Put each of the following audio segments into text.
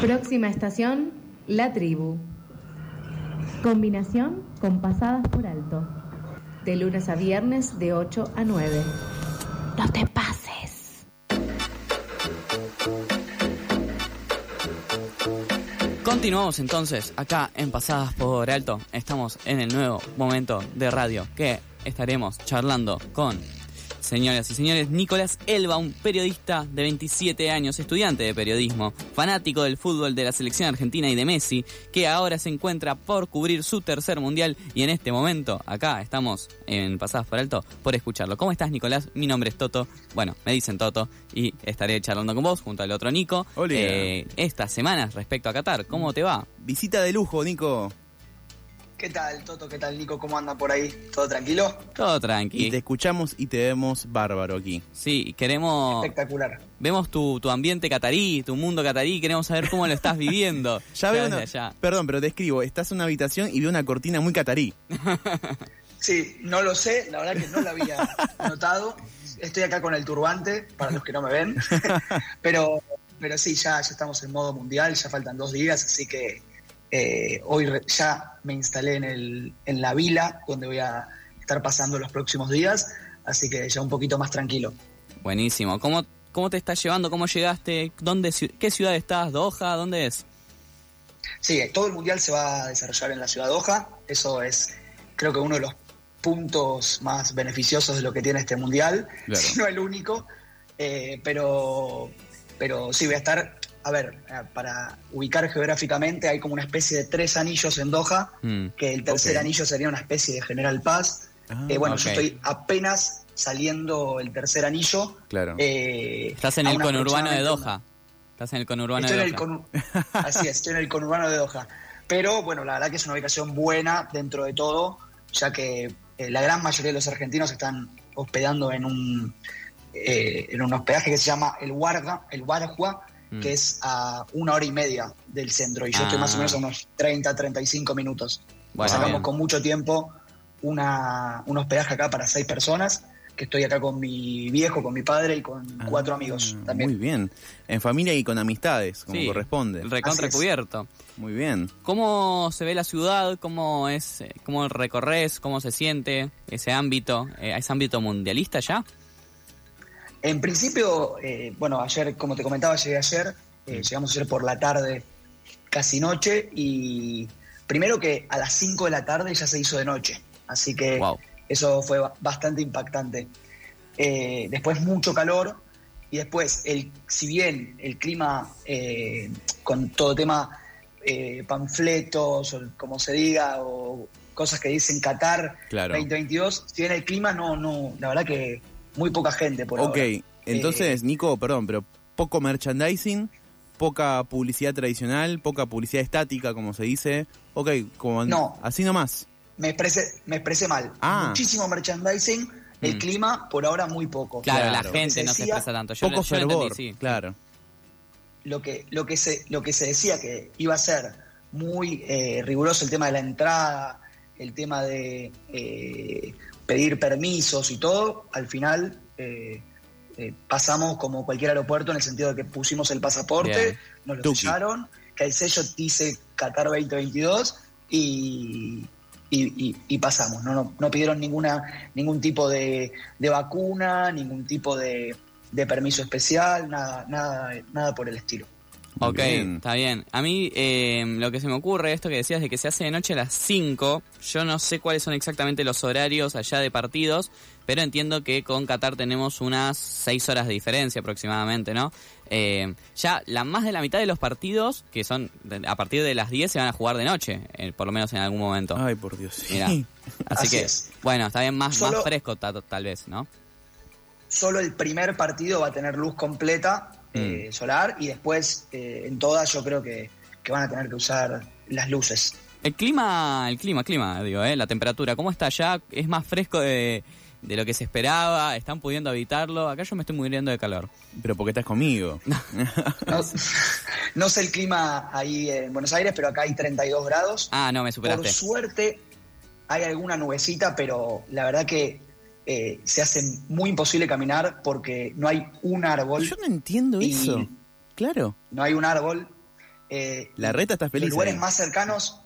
Próxima estación, La Tribu. Combinación con pasadas por alto. De lunes a viernes de 8 a 9. No te pases. Continuamos entonces acá en Pasadas por Alto. Estamos en el nuevo momento de radio que estaremos charlando con Señoras y señores, Nicolás Elba, un periodista de 27 años, estudiante de periodismo, fanático del fútbol de la selección argentina y de Messi, que ahora se encuentra por cubrir su tercer mundial y en este momento, acá estamos en Pasadas por Alto, por escucharlo. ¿Cómo estás, Nicolás? Mi nombre es Toto, bueno, me dicen Toto y estaré charlando con vos junto al otro Nico. Eh, estas semanas respecto a Qatar, ¿cómo te va? Visita de lujo, Nico. ¿Qué tal, Toto? ¿Qué tal, Nico? ¿Cómo anda por ahí? ¿Todo tranquilo? Todo tranquilo. Y te escuchamos y te vemos bárbaro aquí. Sí, queremos... Espectacular. Vemos tu, tu ambiente catarí, tu mundo catarí, queremos saber cómo lo estás viviendo. ya veo una... Perdón, pero te escribo, estás en una habitación y veo una cortina muy catarí. sí, no lo sé, la verdad que no lo había notado. Estoy acá con el turbante, para los que no me ven. pero, pero sí, ya, ya estamos en modo mundial, ya faltan dos días, así que eh, hoy ya me instalé en, el, en la vila donde voy a estar pasando los próximos días, así que ya un poquito más tranquilo. Buenísimo. ¿Cómo, cómo te estás llevando? ¿Cómo llegaste? ¿Dónde, ¿Qué ciudad estás? ¿Doha? ¿Dónde es? Sí, todo el mundial se va a desarrollar en la ciudad de Doha. Eso es, creo que uno de los puntos más beneficiosos de lo que tiene este mundial, si no el único. Eh, pero, pero sí, voy a estar a ver, eh, para ubicar geográficamente, hay como una especie de tres anillos en Doha, mm, que el tercer anillo sería una especie de General Paz. Ah, eh, bueno, yo estoy apenas saliendo el tercer anillo. Claro. Eh, Estás en el conurbano de Doha. Estás en el conurbano de Doha. Así es, estoy en el conurbano de Doha. Pero bueno, la verdad que es una ubicación buena dentro de todo, ya que la gran mayoría de los argentinos están hospedando en un, en un hospedaje que se llama el Warga, el Warjua, Mm. que es a una hora y media del centro, y yo estoy más o menos a unos 30, 35 minutos. Sacamos con mucho tiempo una, un hospedaje acá para seis personas, que estoy acá con mi viejo, con mi padre y con ah, cuatro amigos también. Muy bien, en familia y con amistades, como corresponde. Recontra cubierto. Muy bien. ¿Cómo se ve la ciudad? ¿Cómo es, cómo recorres? ¿Cómo se siente ese ámbito? Eh, ¿Es ámbito mundialista ya? En principio, eh, bueno, ayer, como te comentaba, llegué ayer, eh, llegamos ayer por la tarde, casi noche, y primero que a las 5 de la tarde ya se hizo de noche, así que eso fue bastante impactante. Eh, después mucho calor, y después, el, si bien el clima, con todo tema panfletos, o como se diga, o cosas que dicen Qatar 2022, si bien el clima no, no, la verdad que muy poca gente por Ok, entonces, eh, Nico, perdón, pero poco merchandising, poca publicidad tradicional, poca publicidad estática, como se dice. Ok, como no, así nomás. Me expresé, me expresé mal. Ah. Muchísimo merchandising, el mm. clima por ahora muy poco. Claro, la gente no se expresa tanto. poco fervor, sí. claro. Lo que, lo, que se, lo que se decía que iba a ser muy eh, riguroso el tema de la entrada, el tema de eh, pedir permisos y todo, al final eh, eh, pasamos como cualquier aeropuerto en el sentido de que pusimos el pasaporte, nos lo sellaron, que el sello dice Qatar 2022 y, y, pasamos. No, no, pidieron ninguna, ningún tipo de, vacuna, ningún tipo de, de permiso especial, nada, nada, nada por el estilo. Ok, está bien. A mí eh, lo que se me ocurre, esto que decías de que se hace de noche a las 5, yo no sé cuáles son exactamente los horarios allá de partidos, pero entiendo que con Qatar tenemos unas 6 horas de diferencia aproximadamente, ¿no? Eh, ya la más de la mitad de los partidos, que son a partir de las 10, se van a jugar de noche, eh, por lo menos en algún momento. Ay, por Dios. Así, que, bueno, está bien más, más fresco tal vez, ¿no? Solo el primer partido va a tener luz completa eh, mm. solar y después eh, en todas yo creo que, van a tener que usar las luces. El clima, el clima, clima, digo, ¿eh? la temperatura, ¿cómo está allá? ¿Es más fresco de, lo que se esperaba? ¿Están pudiendo evitarlo? Acá yo me estoy muriendo de calor. Pero porque estás conmigo. no, sé el clima ahí en Buenos Aires, pero acá hay 32 grados. Ah, no, me superaste. Por suerte hay alguna nubecita, pero la verdad que eh, se hace muy imposible caminar porque no hay un árbol. Yo no entiendo eso. Claro. No hay un árbol. la reta está feliz. Los lugares más cercanos.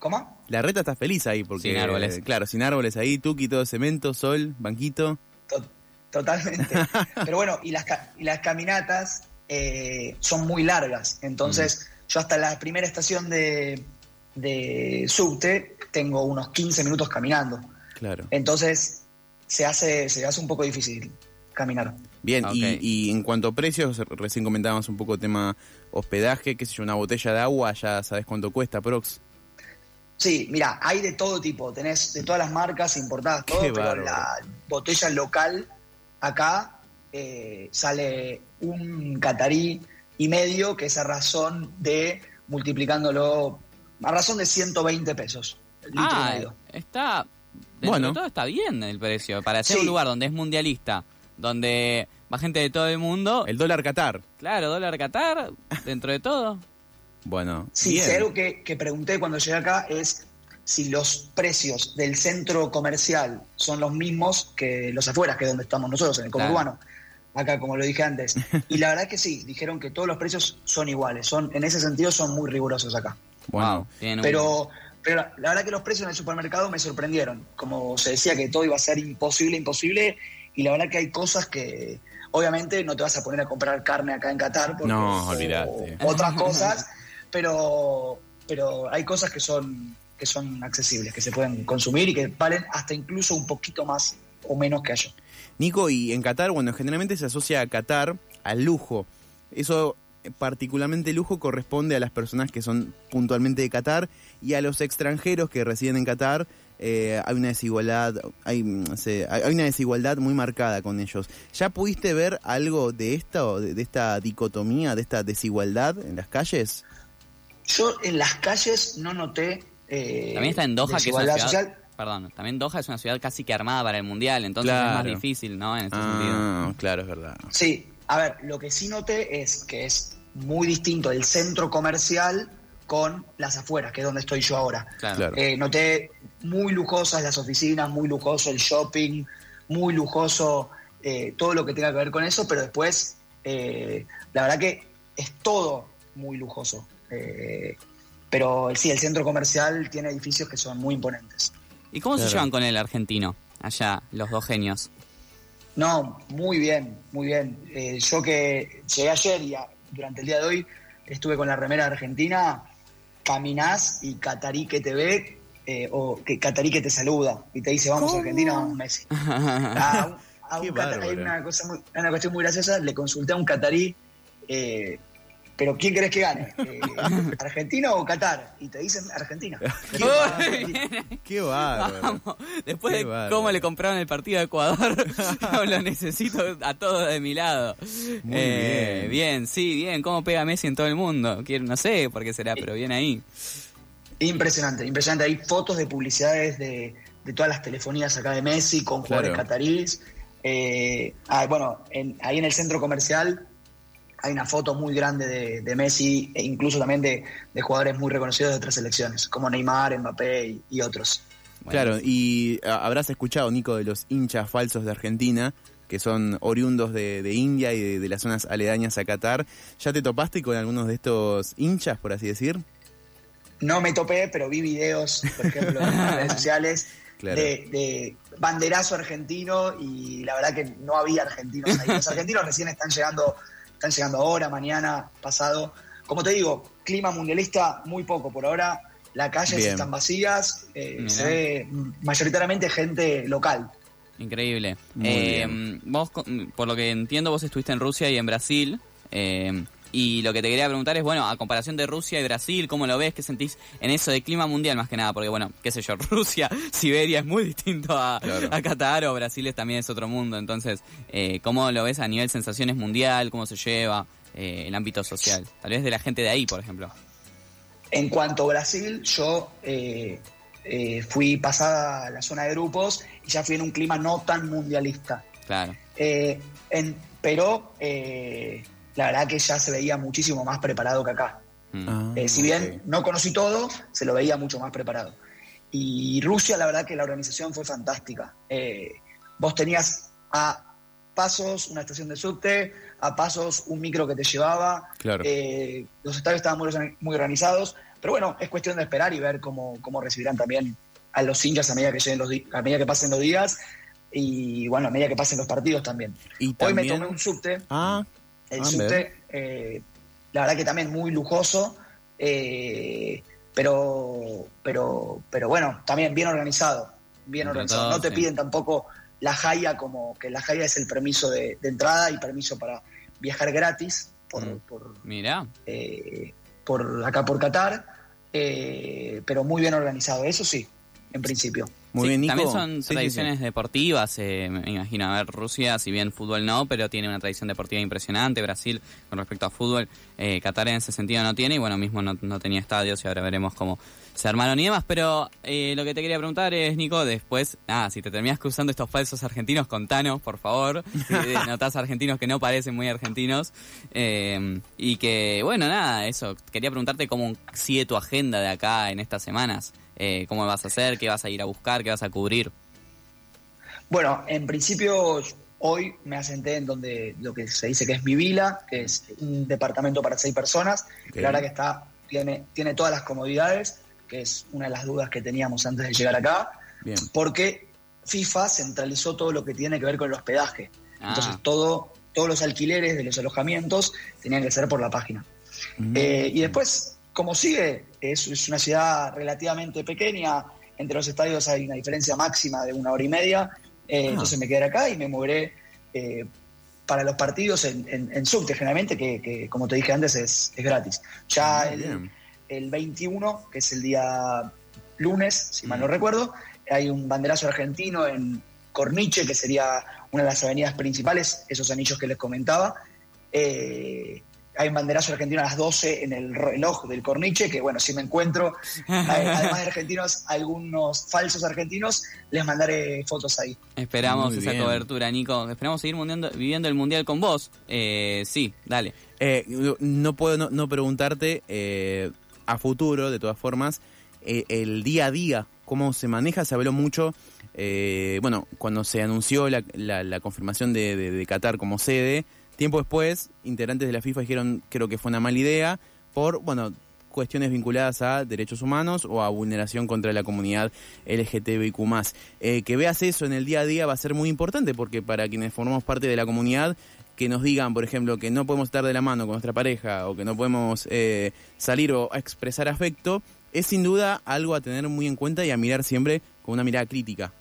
¿Cómo? La reta está feliz ahí, porque. Sin árboles. Claro, sin árboles ahí, tuki, todo cemento, sol, banquito. Totalmente. Pero bueno, y las, y las caminatas son muy largas. Entonces, mm. yo hasta la primera estación de, de subte tengo unos 15 minutos caminando. Claro. Entonces, se hace, se hace un poco difícil caminar. Bien, y, en cuanto a precios, recién comentábamos un poco tema hospedaje, qué sé yo, una botella de agua, ya sabes cuánto cuesta, Prox. Sí, mira, hay de todo tipo, tenés de todas las marcas importadas, todo, pero la botella local acá eh, sale un catarí y medio, que es a razón de, multiplicándolo, a razón de 120 pesos. ah, está, bueno. todo está bien el precio, para ser un lugar donde es mundialista, donde va gente de todo el mundo. El dólar Qatar. Claro, dólar Qatar, dentro de todo. Bueno. Sí, algo que, pregunté cuando llegué acá es si los precios del centro comercial son los mismos que los afueras, que es donde estamos nosotros, en el conurbano. Acá, como lo dije antes. Y la verdad que sí, dijeron que todos los precios son iguales. Son, en ese sentido son muy rigurosos acá. Wow. Pero, pero la verdad que los precios en el supermercado me sorprendieron. Como se decía que todo iba a ser imposible, imposible. Y la verdad que hay cosas que, obviamente, no te vas a poner a comprar carne acá en Qatar. Porque, no, olvídate. otras cosas. pero, pero hay cosas que son, que son accesibles, que se pueden consumir y que valen hasta incluso un poquito más o menos que allá. Nico, y en Qatar, bueno, generalmente se asocia a Qatar al lujo. Eso particularmente lujo corresponde a las personas que son puntualmente de Qatar y a los extranjeros que residen en Qatar eh, hay una desigualdad hay, hay una desigualdad muy marcada con ellos. Ya pudiste ver algo de esto de, esta dicotomía de esta desigualdad en las calles yo en las calles no noté eh, también está en Doha que es una ciudad perdón también Doha es una ciudad casi que armada para el mundial entonces es más difícil no en este ah, claro es verdad. Sí a ver, lo que sí noté es que es muy distinto el centro comercial con las afueras, que es donde estoy yo ahora. Eh, noté muy lujosas las oficinas, muy lujoso el shopping, muy lujoso eh, todo lo que tenga que ver con eso, pero después, eh, la verdad que es todo muy lujoso. pero sí, el centro comercial tiene edificios que son muy imponentes. ¿Y cómo se llevan con el argentino allá, los dos genios? No, muy bien, muy bien. Eh, yo que llegué ayer y durante el día de hoy estuve con la remera argentina, caminás y Catarí que te ve, eh, o que Catarí que te saluda y te dice, vamos a Argentina, vamos Messi. hay una, cosa muy, una cuestión muy graciosa, le consulté a un catarí eh, pero ¿quién crees que gane? Eh, ¿Argentina o Qatar? Y te dicen Argentina. Qué bárbaro. Después de cómo le compraron el partido a Ecuador, lo necesito a todos de mi lado. Muy eh, bien. Bien, sí, bien. ¿Cómo pega Messi en todo el mundo? No sé por qué será, pero bien ahí. Impresionante, impresionante. Hay fotos de publicidades de, todas las telefonías acá de Messi con jugadores cataríes. Eh, ah, bueno, ahí en el centro comercial hay una foto muy grande de, Messi e incluso también de, jugadores muy reconocidos de otras selecciones, como Neymar, Mbappé y, otros. Claro, y habrás escuchado, Nico, de los hinchas falsos de Argentina, que son oriundos de, India y de, las zonas aledañas a Qatar. ¿Ya te topaste con algunos de estos hinchas, por así decir? No me topé, pero vi videos, por ejemplo, en las redes sociales de, de, banderazo argentino y la verdad que no había argentinos ahí. Los argentinos recién están llegando están llegando ahora, mañana, pasado. Como te digo, clima mundialista muy poco por ahora. Las calles están vacías, eh, se ve mayoritariamente gente local. Increíble. Eh, vos, por lo que entiendo, vos estuviste en Rusia y en Brasil. Eh, y lo que te quería preguntar es, bueno, a comparación de Rusia y Brasil, ¿cómo lo ves? ¿Qué sentís en eso de clima mundial más que nada? Porque, bueno, qué sé yo, Rusia, Siberia es muy distinto a, Qatar o Brasil también es otro mundo. Entonces, eh, ¿cómo lo ves a nivel sensaciones mundial? ¿Cómo se lleva eh, el ámbito social? Tal vez de la gente de ahí, por ejemplo. En cuanto a Brasil, yo eh, fui pasada a la zona de grupos y ya fui en un clima no tan mundialista. Claro. En, pero la verdad que ya se veía muchísimo más preparado que acá. Mm. Ah, eh, si bien no conocí todo, se lo veía mucho más preparado. Y Rusia, la verdad que la organización fue fantástica. Eh, vos tenías a pasos una estación de subte, a pasos un micro que te llevaba. Claro. Eh, los estadios estaban muy, muy organizados, pero bueno, es cuestión de esperar y ver cómo, cómo recibirán también a los hinchas a medida que lleguen los a medida que pasen los días y bueno, a medida que pasen los partidos también. Y Hoy me tomé un subte, Ah, el Ah, subte, eh, la verdad que también muy lujoso, eh, pero, pero, pero bueno, también bien organizado, bien organizado. no te sí. piden tampoco la jaya como que la jaya es el permiso de, de entrada y permiso para viajar gratis por, Mm. por, Mirá, eh, por acá por Qatar, eh, pero muy bien organizado, eso sí, en principio. Muy Sí, bien, Nico. También son Sí, sí, sí. tradiciones deportivas, eh, me imagino. A ver, Rusia, si bien fútbol no, pero tiene una tradición deportiva impresionante. Brasil, con respecto a fútbol, eh, Qatar en ese sentido no tiene. Y bueno, mismo no, no tenía estadios y ahora veremos cómo se armaron y demás. Pero eh, lo que te quería preguntar es, Nico, después, ah, si te terminas cruzando estos falsos argentinos, contanos, por favor. Si notás argentinos que no parecen muy argentinos. Eh, y que, bueno, nada, eso. Quería preguntarte cómo sigue tu agenda de acá en estas semanas. Eh, ¿Cómo vas a hacer? ¿Qué vas a ir a buscar? ¿Qué vas a cubrir? Bueno, en principio hoy me asenté en donde lo que se dice que es mi vila, que es un departamento para seis personas, Ok. que la verdad que está, tiene, tiene todas las comodidades, que es una de las dudas que teníamos antes de llegar acá, Bien. porque FIFA centralizó todo lo que tiene que ver con el hospedaje. Ah. Entonces todo, todos los alquileres de los alojamientos tenían que ser por la página. Mm. Eh, y después, como sigue, es, es una ciudad relativamente pequeña, entre los estadios hay una diferencia máxima de una hora y media, eh, Ah. entonces me quedaré acá y me moveré eh, para los partidos en, en- en subte, generalmente, que, que, como te dije antes es, es gratis. Ya el, bien. El 21, que es el día lunes, si mal no Mm. recuerdo, hay un banderazo argentino en Corniche, que sería una de las avenidas principales, esos anillos que les comentaba. Eh, hay un banderazo argentino a las 12 en el reloj del Corniche, que bueno, si me encuentro, hay- además de argentinos, algunos falsos argentinos, les mandaré fotos ahí. Esperamos Muy esa bien. cobertura, Nico. Esperamos seguir mundiando- viviendo el mundial con vos. Eh, sí, dale. Eh, no puedo no, no preguntarte eh, a futuro, de todas formas, eh, el día a día, cómo se maneja, se habló mucho, eh, bueno, cuando se anunció la, la- confirmación de, de- de Qatar como sede, tiempo después, integrantes de la FIFA dijeron, creo que fue una mala idea, por, bueno, cuestiones vinculadas a derechos humanos o a vulneración contra la comunidad LGTBIQ+. Eh, que veas eso en el día a día va a ser muy importante, porque para quienes formamos parte de la comunidad, que nos digan, por ejemplo, que no podemos estar de la mano con nuestra pareja o que no podemos eh, salir o expresar afecto, es sin duda algo a tener muy en cuenta y a mirar siempre con una mirada crítica.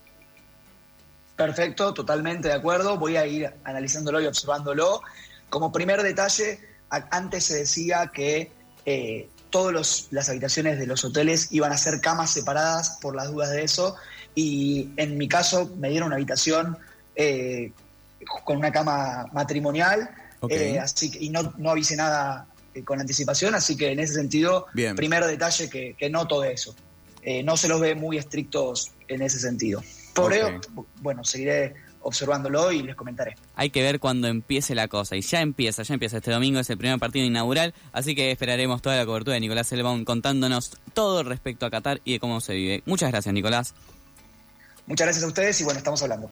Perfecto, totalmente de acuerdo. Voy a ir analizándolo y observándolo. Como primer detalle, antes se decía que eh, todas las habitaciones de los hoteles iban a ser camas separadas por las dudas de eso. Y en mi caso me dieron una habitación eh, con una cama matrimonial. Eh, así que, y no, no avisé nada eh, con anticipación, así que en ese sentido, Bien. primer detalle que, que noto de eso. Eh, no se los ve muy estrictos en ese sentido. Por Ok. ello, bueno, seguiré observándolo y les comentaré. Hay que ver cuando empiece la cosa. Y ya empieza, ya empieza. Este domingo es el primer partido inaugural. Así que esperaremos toda la cobertura de Nicolás Elbaum contándonos todo respecto a Qatar y de cómo se vive. Muchas gracias, Nicolás. Muchas gracias a ustedes y bueno, estamos hablando.